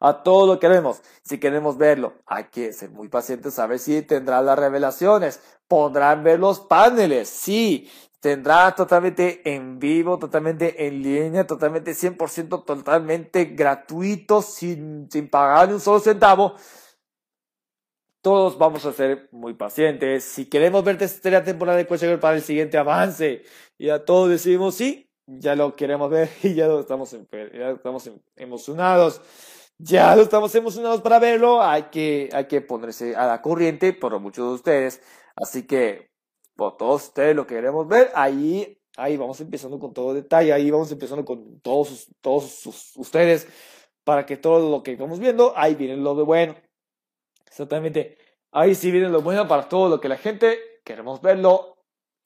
a todo lo queremos. Si queremos verlo, hay que ser muy pacientes a ver si tendrá las revelaciones. Podrán ver los paneles, sí tendrá totalmente en vivo, totalmente en línea, totalmente 100% totalmente gratuito, sin, sin pagar un solo centavo. Todos vamos a ser muy pacientes. Si queremos ver tercera temporada de Quest para el siguiente avance, y a todos decimos sí, ya lo queremos ver y ya lo estamos, ya estamos emocionados. Ya lo estamos emocionados para verlo. Hay que, hay que ponerse a la corriente por muchos de ustedes. Así que por todos ustedes lo que queremos ver, ahí, ahí vamos empezando con todo detalle, ahí vamos empezando con todos, todos ustedes, para que todo lo que estamos viendo, ahí viene lo de bueno. Exactamente, ahí sí viene lo bueno para todo lo que la gente queremos verlo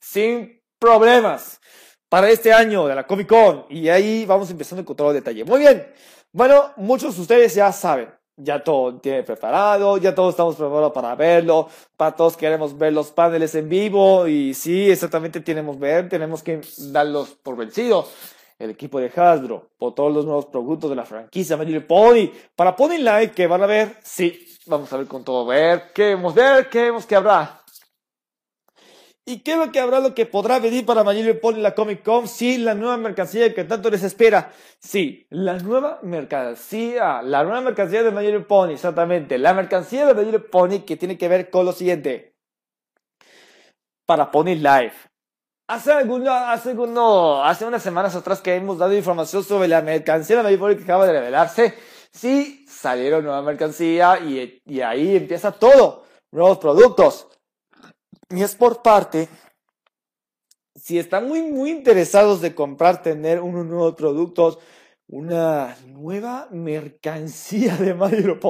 sin problemas para este año de la Comic Con. Y ahí vamos empezando con todo detalle. Muy bien. Bueno, muchos de ustedes ya saben ya todo tiene preparado, ya todos estamos preparados para verlo, para todos queremos ver los paneles en vivo y sí, exactamente tenemos ver, tenemos que darlos por vencido. El equipo de Hasbro, por todos los nuevos productos de la franquicia Pony, para Pony Live que van a ver, sí, vamos a ver con todo, ver, qué vemos ver, qué vemos que habrá. ¿Y qué lo que habrá lo que podrá venir para Little Pony la Comic Con? Sí, la nueva mercancía que tanto les espera. Sí, la nueva mercancía, la nueva mercancía de Little Pony, exactamente. La mercancía de Little Pony que tiene que ver con lo siguiente. Para Pony Live. Hace alguno, hace alguno, hace unas semanas atrás que hemos dado información sobre la mercancía de Little Pony que acaba de revelarse. Sí, salieron nueva mercancía y, y ahí empieza todo. Nuevos productos y es por parte, si están muy, muy interesados de comprar, tener unos nuevos productos, una nueva mercancía de Mario.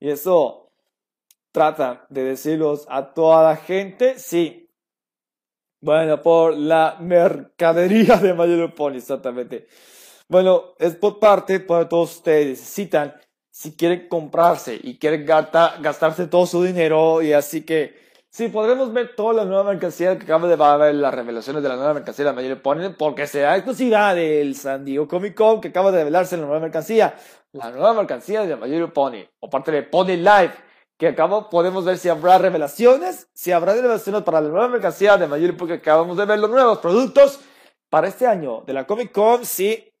Y eso trata de decirlos a toda la gente, sí. Bueno, por la mercadería de Mario exactamente. Bueno, es por parte, para todos ustedes necesitan, si quieren comprarse y quieren gastarse todo su dinero, y así que Sí, podremos ver toda la nueva mercancía que acaba de ver las revelaciones de la nueva mercancía de la Mayor Pony, porque será exclusividad del San Diego Comic Con que acaba de revelarse la nueva mercancía. La nueva mercancía de la Pony, o parte de Pony Live, que acabo, podemos ver si habrá revelaciones, si habrá revelaciones para la nueva mercancía de Mayor Pony, que acabamos de ver los nuevos productos para este año de la Comic Con, sí,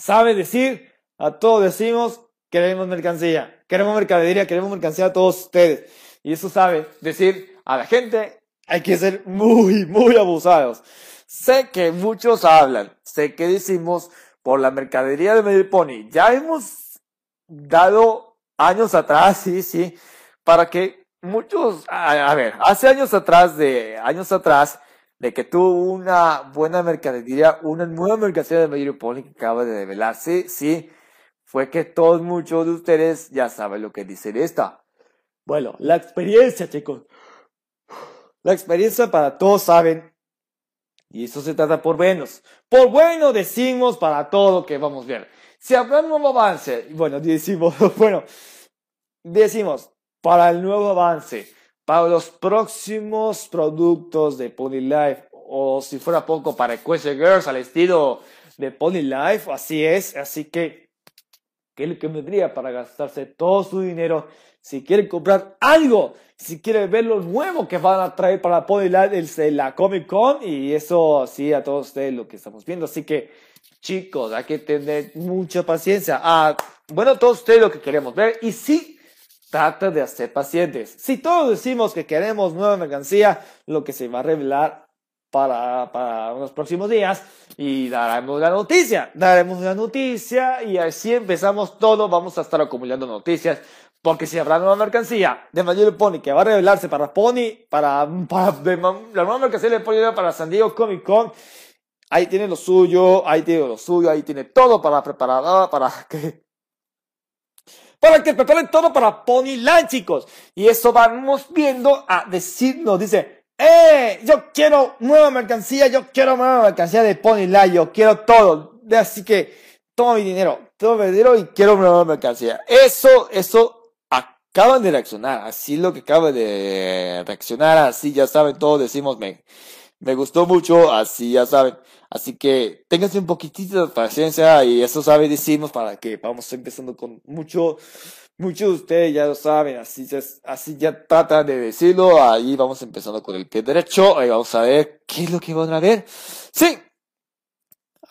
sabe decir, a todos decimos, queremos mercancía, queremos mercadería, queremos mercancía a todos ustedes. Y eso sabe decir a la gente, hay que ser muy, muy abusados. Sé que muchos hablan, sé que decimos por la mercadería de Pony. Ya hemos dado años atrás, sí, sí, para que muchos, a, ver, hace años atrás, de años atrás, de que tuvo una buena mercadería, una nueva mercadería de Medio Pony que acaba de revelarse, sí, fue que todos muchos de ustedes ya saben lo que dice esta. Bueno, la experiencia, chicos. La experiencia para todos saben. Y eso se trata por buenos. Por bueno decimos para todo que vamos a ver. Si habrá un nuevo avance, bueno, decimos, bueno, decimos para el nuevo avance, para los próximos productos de Pony Life, o si fuera poco para Quest Girls al estilo de Pony Life, así es, así que, ¿qué es lo que vendría para gastarse todo su dinero si quieren comprar algo, si quieren ver lo nuevo que van a traer para el la Comic Con. Y eso sí a todos ustedes lo que estamos viendo. Así que chicos, hay que tener mucha paciencia. Ah, bueno, todos ustedes lo que queremos ver. Y sí, trata de hacer pacientes. Si todos decimos que queremos nueva mercancía, lo que se va a revelar para, para unos próximos días y daremos la noticia, daremos la noticia y así empezamos todo, vamos a estar acumulando noticias porque si habrá nueva mercancía de Mayor Pony que va a revelarse para Pony, para, para la nueva mercancía de Pony para San Diego Comic Con, ahí tiene lo suyo, ahí tiene lo suyo, ahí tiene todo para preparar, para que para que preparen todo para Pony Land, chicos. Y eso vamos viendo a decirnos, dice, ¡eh! Yo quiero nueva mercancía, yo quiero nueva mercancía de Pony Land, yo quiero todo. Así que, toma mi dinero, toma mi dinero y quiero nueva mercancía. Eso, eso acaban de reaccionar, así lo que acaba de reaccionar, así ya saben, todos decimos, me, me gustó mucho, así ya saben. Así que ténganse un poquitito de paciencia y eso sabe decimos para que vamos empezando con mucho, muchos de ustedes ya lo saben, así ya, así ya tratan de decirlo, ahí vamos empezando con el pie derecho, ahí vamos a ver qué es lo que van a ver. Sí,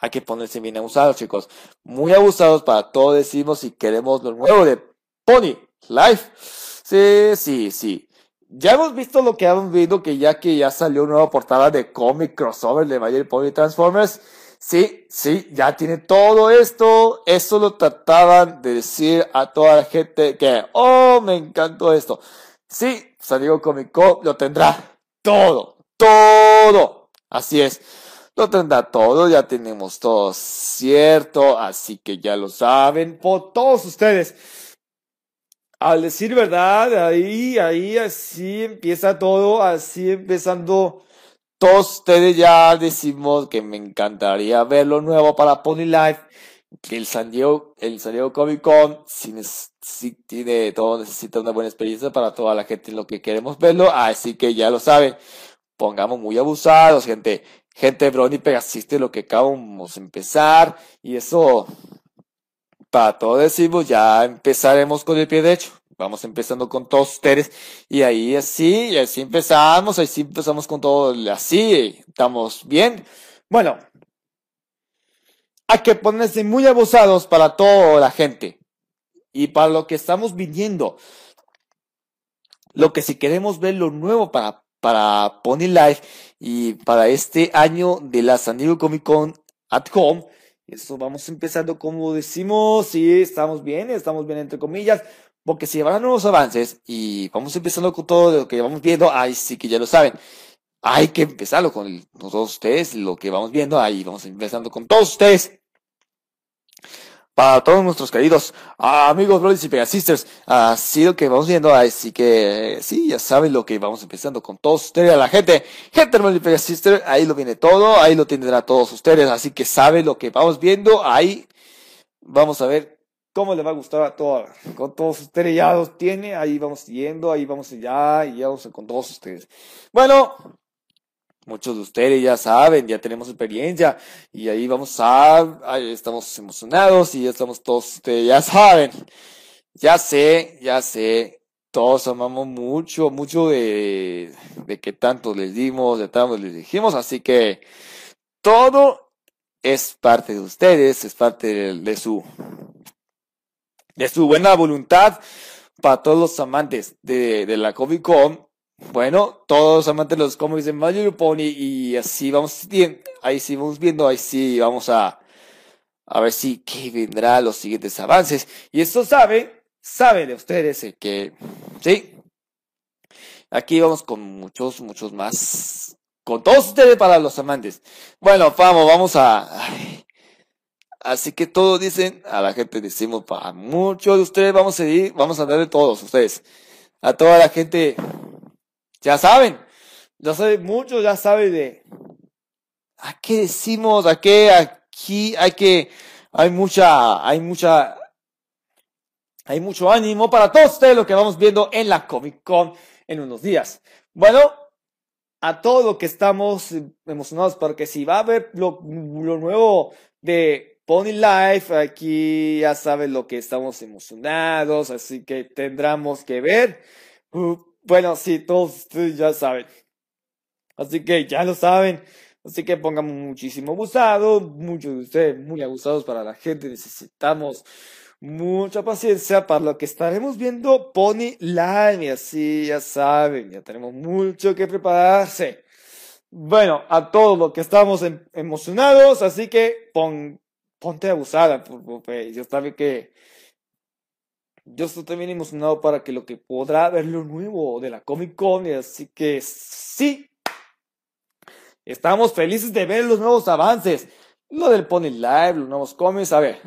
hay que ponerse bien abusados, chicos. Muy abusados para todo decimos si queremos lo nuevo de Pony Life. Sí, sí, sí. Ya hemos visto lo que hemos visto, que ya que ya salió una nueva portada de cómic crossover de Mayor Pony Transformers. Sí, sí, ya tiene todo esto. Eso lo trataban de decir a toda la gente que, oh, me encantó esto. Sí, salió Comic Con, lo tendrá todo, todo. Así es, lo tendrá todo, ya tenemos todo cierto, así que ya lo saben por todos ustedes. Al decir verdad, ahí, ahí, así empieza todo, así empezando. Todos ustedes ya decimos que me encantaría ver lo nuevo para Pony Life. Que el San Diego, el San Diego Comic Con, si, tiene todo, necesita una buena experiencia para toda la gente lo que queremos verlo. Así que ya lo saben. Pongamos muy abusados, gente. Gente, Brony Pegasiste, lo que acabamos de empezar. Y eso, para todos decimos, ya empezaremos con el pie derecho. Vamos empezando con todos ustedes. Y ahí así, y así empezamos, así empezamos con todo, así, estamos bien. Bueno, hay que ponerse muy abusados para toda la gente. Y para lo que estamos viniendo. Lo que si queremos ver lo nuevo para, para Pony Life y para este año de la San Diego Comic Con at Home, eso vamos empezando como decimos, sí, estamos bien, estamos bien entre comillas, porque si habrá nuevos avances y vamos empezando con todo lo que vamos viendo, ahí sí que ya lo saben. Hay que empezarlo con todos ustedes, lo que vamos viendo, ahí vamos empezando con todos ustedes. Para todos nuestros queridos amigos, brothers y pegasisters, así lo que vamos viendo, así que sí, ya saben lo que vamos empezando con todos ustedes, a la gente, gente hermano y pegasister, ahí lo viene todo, ahí lo tendrá todos ustedes, así que saben lo que vamos viendo, ahí vamos a ver cómo le va a gustar a todos, con todos ustedes ya los tiene, ahí vamos siguiendo, ahí vamos ya, y ya vamos con todos ustedes. Bueno, muchos de ustedes ya saben, ya tenemos experiencia, y ahí vamos a, estamos emocionados, y ya estamos todos ustedes, ya saben, ya sé, ya sé, todos amamos mucho, mucho de, de que tanto les dimos, de tanto les dijimos, así que todo es parte de ustedes, es parte de su de su buena voluntad para todos los amantes de, de la Comic Con. Bueno, todos amantes de los cómics de Mario Pony y así vamos ahí sí vamos viendo, ahí sí vamos a a ver si qué vendrá los siguientes avances. Y esto sabe, sabe de ustedes eh, que sí. Aquí vamos con muchos, muchos más. Con todos ustedes para los amantes. Bueno, vamos, vamos a. Así que todos dicen, a la gente decimos, para muchos de ustedes vamos a ir, vamos a darle todos ustedes. A toda la gente, ya saben, ya saben, muchos ya saben de, ¿a qué decimos? ¿A qué? Aquí hay que, hay mucha, hay mucha, hay mucho ánimo para todos ustedes lo que vamos viendo en la Comic Con en unos días. Bueno, a todo lo que estamos emocionados porque si va a haber lo, lo nuevo de Pony Life, aquí ya saben lo que estamos emocionados, así que tendremos que ver. Uh, bueno, sí, todos ustedes ya saben. Así que ya lo saben. Así que pongamos muchísimo abusado, muchos de ustedes muy abusados para la gente. Necesitamos mucha paciencia para lo que estaremos viendo Pony Live. Y así, ya saben, ya tenemos mucho que prepararse. Bueno, a todos los que estamos em, emocionados, así que pon, ponte abusada, yo también que yo estoy también emocionado para que lo que podrá ver lo nuevo de la Comic Con, así que sí, estamos felices de ver los nuevos avances, lo del Pony Live, los nuevos cómics, a ver,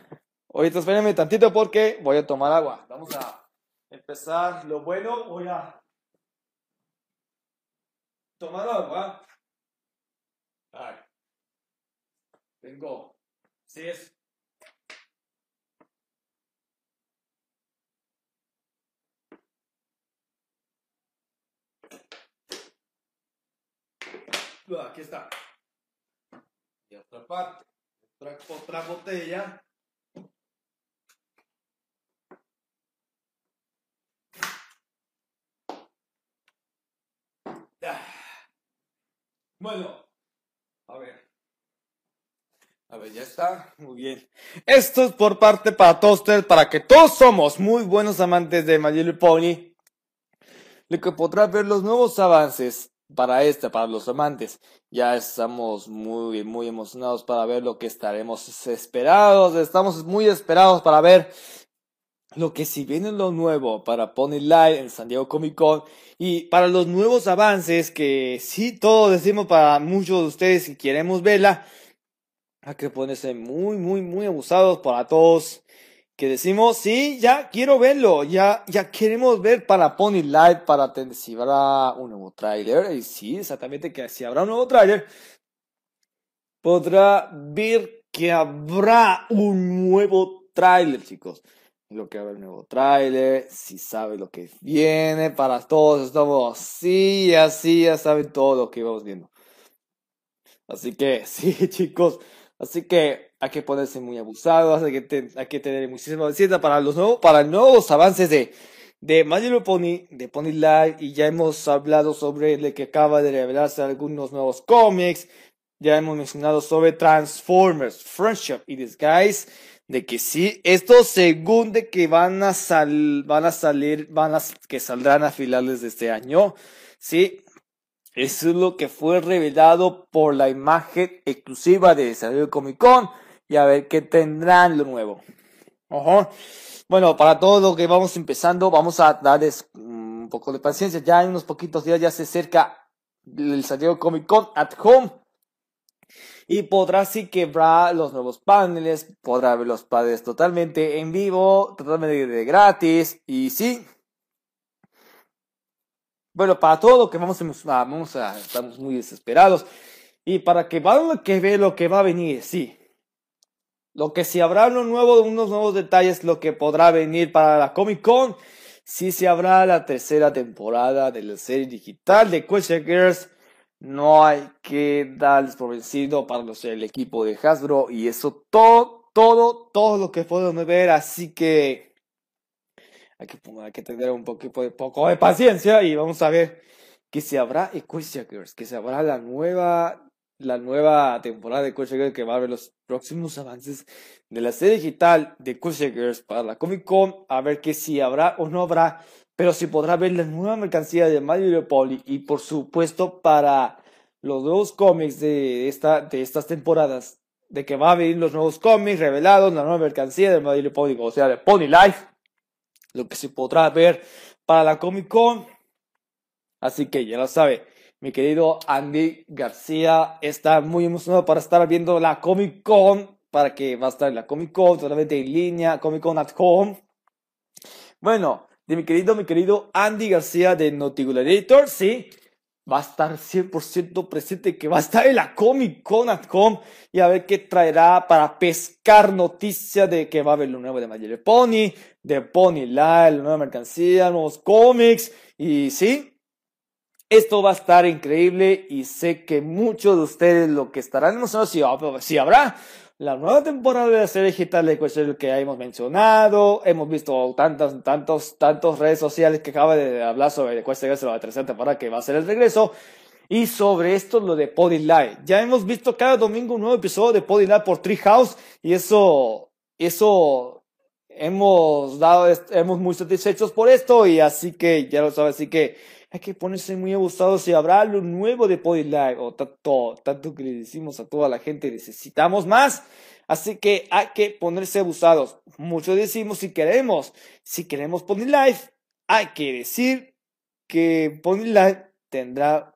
ahorita espérenme tantito porque voy a tomar agua, vamos a empezar lo bueno, voy a tomar agua. Ay. Tengo. Sí es. Aquí está. Y otra parte. Otra, otra botella. Bueno, a ver. A ver, ya está. Muy bien. Esto es por parte para todos ustedes, para que todos somos muy buenos amantes de My Little Pony. Lo que podrá ver los nuevos avances para este, para los amantes. Ya estamos muy, muy emocionados para ver lo que estaremos esperados. Estamos muy esperados para ver lo que si viene lo nuevo para Pony Live en San Diego Comic Con y para los nuevos avances que sí todos decimos para muchos de ustedes si queremos verla hay que ponerse muy muy muy abusados para todos que decimos sí ya quiero verlo ya ya queremos ver para Pony Live para si habrá un nuevo tráiler y sí exactamente que si habrá un nuevo tráiler podrá ver que habrá un nuevo tráiler chicos lo que a haber nuevo tráiler, si sabe lo que viene, para todos estamos así, así, ya saben todo lo que vamos viendo. Así que, sí, chicos, así que hay que ponerse muy abusados, hay que, que tener muchísima paciencia para los nuevos, para nuevos avances de, de My Pony, de Pony Live, y ya hemos hablado sobre el que acaba de revelarse algunos nuevos cómics, ya hemos mencionado sobre Transformers, Friendship y Disguise, de que sí, esto según de que van a sal, van a salir, van a, que saldrán a finales de este año, sí, eso es lo que fue revelado por la imagen exclusiva de San Comic Con y a ver qué tendrán lo nuevo. Ojo. Bueno, para todo lo que vamos empezando, vamos a darles un poco de paciencia. Ya en unos poquitos días ya se acerca el San Diego Comic Con at Home y podrá así quebrar los nuevos paneles, podrá ver los padres totalmente en vivo, totalmente de gratis y sí. Bueno, para todo lo que vamos a, vamos a estamos muy desesperados y para que vayan que ve lo que va a venir, sí. Lo que si habrá uno nuevo, unos nuevos detalles, lo que podrá venir para la Comic Con, sí se habrá la tercera temporada de la serie digital de Question Girls no hay que darles por vencido para los, el equipo de Hasbro y eso todo, todo, todo lo que podemos ver. Así que hay que, hay que tener un poco, poco de paciencia y vamos a ver que se habrá Equestria Girls, que se habrá la nueva, la nueva temporada de Equestria Girls que va a ver los próximos avances de la serie digital de Equestria Girls para la Comic Con, a ver que si habrá o no habrá pero sí podrá ver la nueva mercancía de Mario Poli y por supuesto para los nuevos cómics de, esta, de estas temporadas, de que va a venir los nuevos cómics revelados, la nueva mercancía de Mario Pony, o sea, de Pony Life, lo que se podrá ver para la Comic Con. Así que ya lo sabe, mi querido Andy García está muy emocionado para estar viendo la Comic Con, para que va a estar la Comic Con, totalmente en línea, Comic Con at Home. Bueno, de mi querido, mi querido Andy García de Notigulator, sí, va a estar 100% presente, que va a estar en la Comic Con at Home y a ver qué traerá para pescar noticia de que va a haber lo nuevo de My Pony, de Pony Live, la nueva mercancía, nuevos cómics y sí, esto va a estar increíble y sé que muchos de ustedes lo que estarán emocionados si, si habrá la nueva temporada de la serie digital de Quest que ya hemos mencionado, hemos visto tantas, tantos, tantos redes sociales que acaba de hablar sobre Quest la tercera temporada que va a ser el regreso, y sobre esto lo de Pody Live. Ya hemos visto cada domingo un nuevo episodio de Pody Live por Treehouse, y eso, eso, hemos dado, hemos muy satisfechos por esto y así que ya lo sabes, así que hay que ponerse muy abusados y habrá algo nuevo de Live o tanto, tanto que le decimos a toda la gente necesitamos más. Así que hay que ponerse abusados. Muchos decimos si queremos, si queremos Life, hay que decir que Life tendrá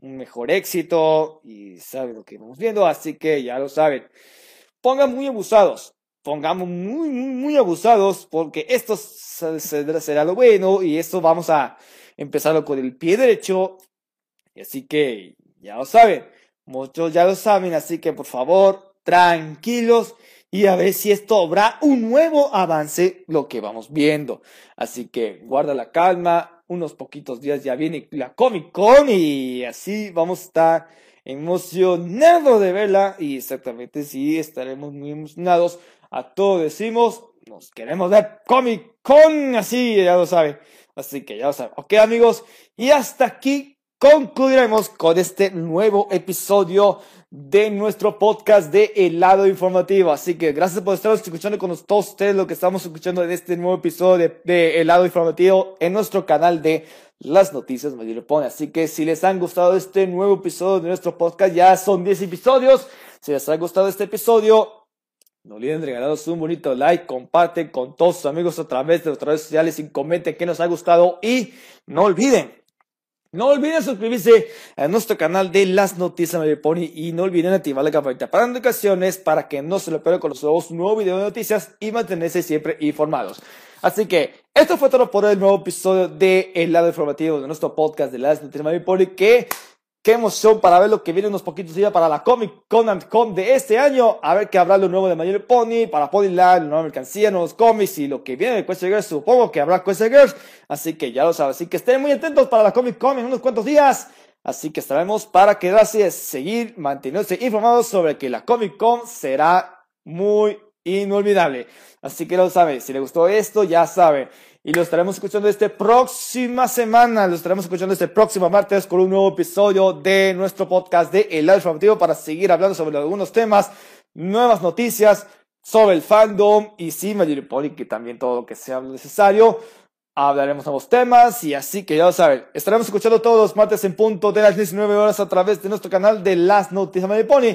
un mejor éxito y sabe lo que vamos viendo, así que ya lo saben. Pongan muy abusados, pongamos muy, muy, muy abusados porque esto será lo bueno y esto vamos a empezarlo con el pie derecho. Y así que ya lo saben, muchos ya lo saben, así que por favor, tranquilos y a ver si esto habrá un nuevo avance lo que vamos viendo. Así que guarda la calma, unos poquitos días ya viene la Comic Con y así vamos a estar emocionados de verla y exactamente sí estaremos muy emocionados. A todos decimos, nos queremos ver Comic Con, así ya lo saben. Así que ya lo saben. Ok amigos, y hasta aquí concluiremos con este nuevo episodio de nuestro podcast de El lado informativo. Así que gracias por estar escuchando con todos ustedes lo que estamos escuchando en este nuevo episodio de, de El lado informativo en nuestro canal de las noticias Mayor Pone. Así que si les han gustado este nuevo episodio de nuestro podcast, ya son 10 episodios. Si les ha gustado este episodio, no olviden regalarnos un bonito like, comparten con todos sus amigos a través de nuestras redes sociales y comenten qué nos ha gustado y no olviden, no olviden suscribirse a nuestro canal de las noticias de Pony y no olviden activar la campanita para notificaciones para que no se lo pierdan con los nuevos nuevos videos de noticias y mantenerse siempre informados. Así que esto fue todo por el nuevo episodio de El lado informativo de nuestro podcast de las noticias de Pony que Qué emoción para ver lo que viene unos poquitos días para la Comic Con and Con de este año. A ver qué habrá lo nuevo de Mayor Pony, para Ponyland, nueva mercancía, nuevos cómics y lo que viene de Quest Girls. Supongo que habrá Quest Girls. Así que ya lo saben. Así que estén muy atentos para la Comic Con en unos cuantos días. Así que estaremos para que gracias seguir manteniéndose informados sobre que la Comic Con será muy inolvidable. Así que lo saben. Si les gustó esto, ya saben y lo estaremos escuchando esta próxima semana. Lo estaremos escuchando este próximo martes con un nuevo episodio de nuestro podcast de El Lado Informativo para seguir hablando sobre algunos temas, nuevas noticias sobre el fandom y sí, Pony, que también todo lo que sea necesario. Hablaremos nuevos temas y así que ya lo saben. Estaremos escuchando todos los martes en punto de las 19 horas a través de nuestro canal de Las Noticias Magic Pony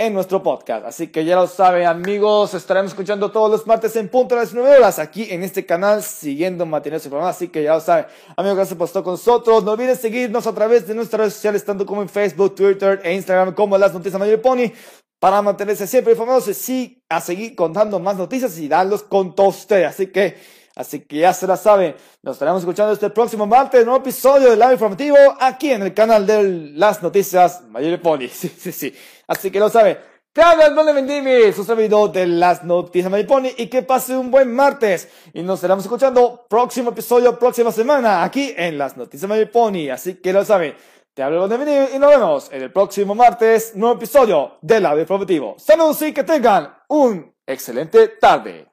en nuestro podcast. Así que ya lo saben, amigos, estaremos escuchando todos los martes en punto a las 9 horas aquí en este canal, siguiendo materiales informados. Así que ya lo saben, amigos, gracias por estar con nosotros. No olviden seguirnos a través de nuestras redes sociales, tanto como en Facebook, Twitter e Instagram, como las noticias Mayor Pony, para mantenerse siempre informados y sí, a seguir contando más noticias y darlos con todos ustedes. Así que, Así que ya se la saben, nos estaremos escuchando este próximo martes, nuevo episodio del Lado Informativo, aquí en el canal de las noticias Mayor Pony. Sí, sí, sí. Así que lo saben. Te habla el Don Vendimi, su servidor de las noticias Mayor Pony, y que pase un buen martes. Y nos estaremos escuchando próximo episodio, próxima semana, aquí en las noticias Mayor Pony. Así que lo saben. Te hablo de y nos vemos en el próximo martes, nuevo episodio del Lado Informativo. Saludos y que tengan un excelente tarde.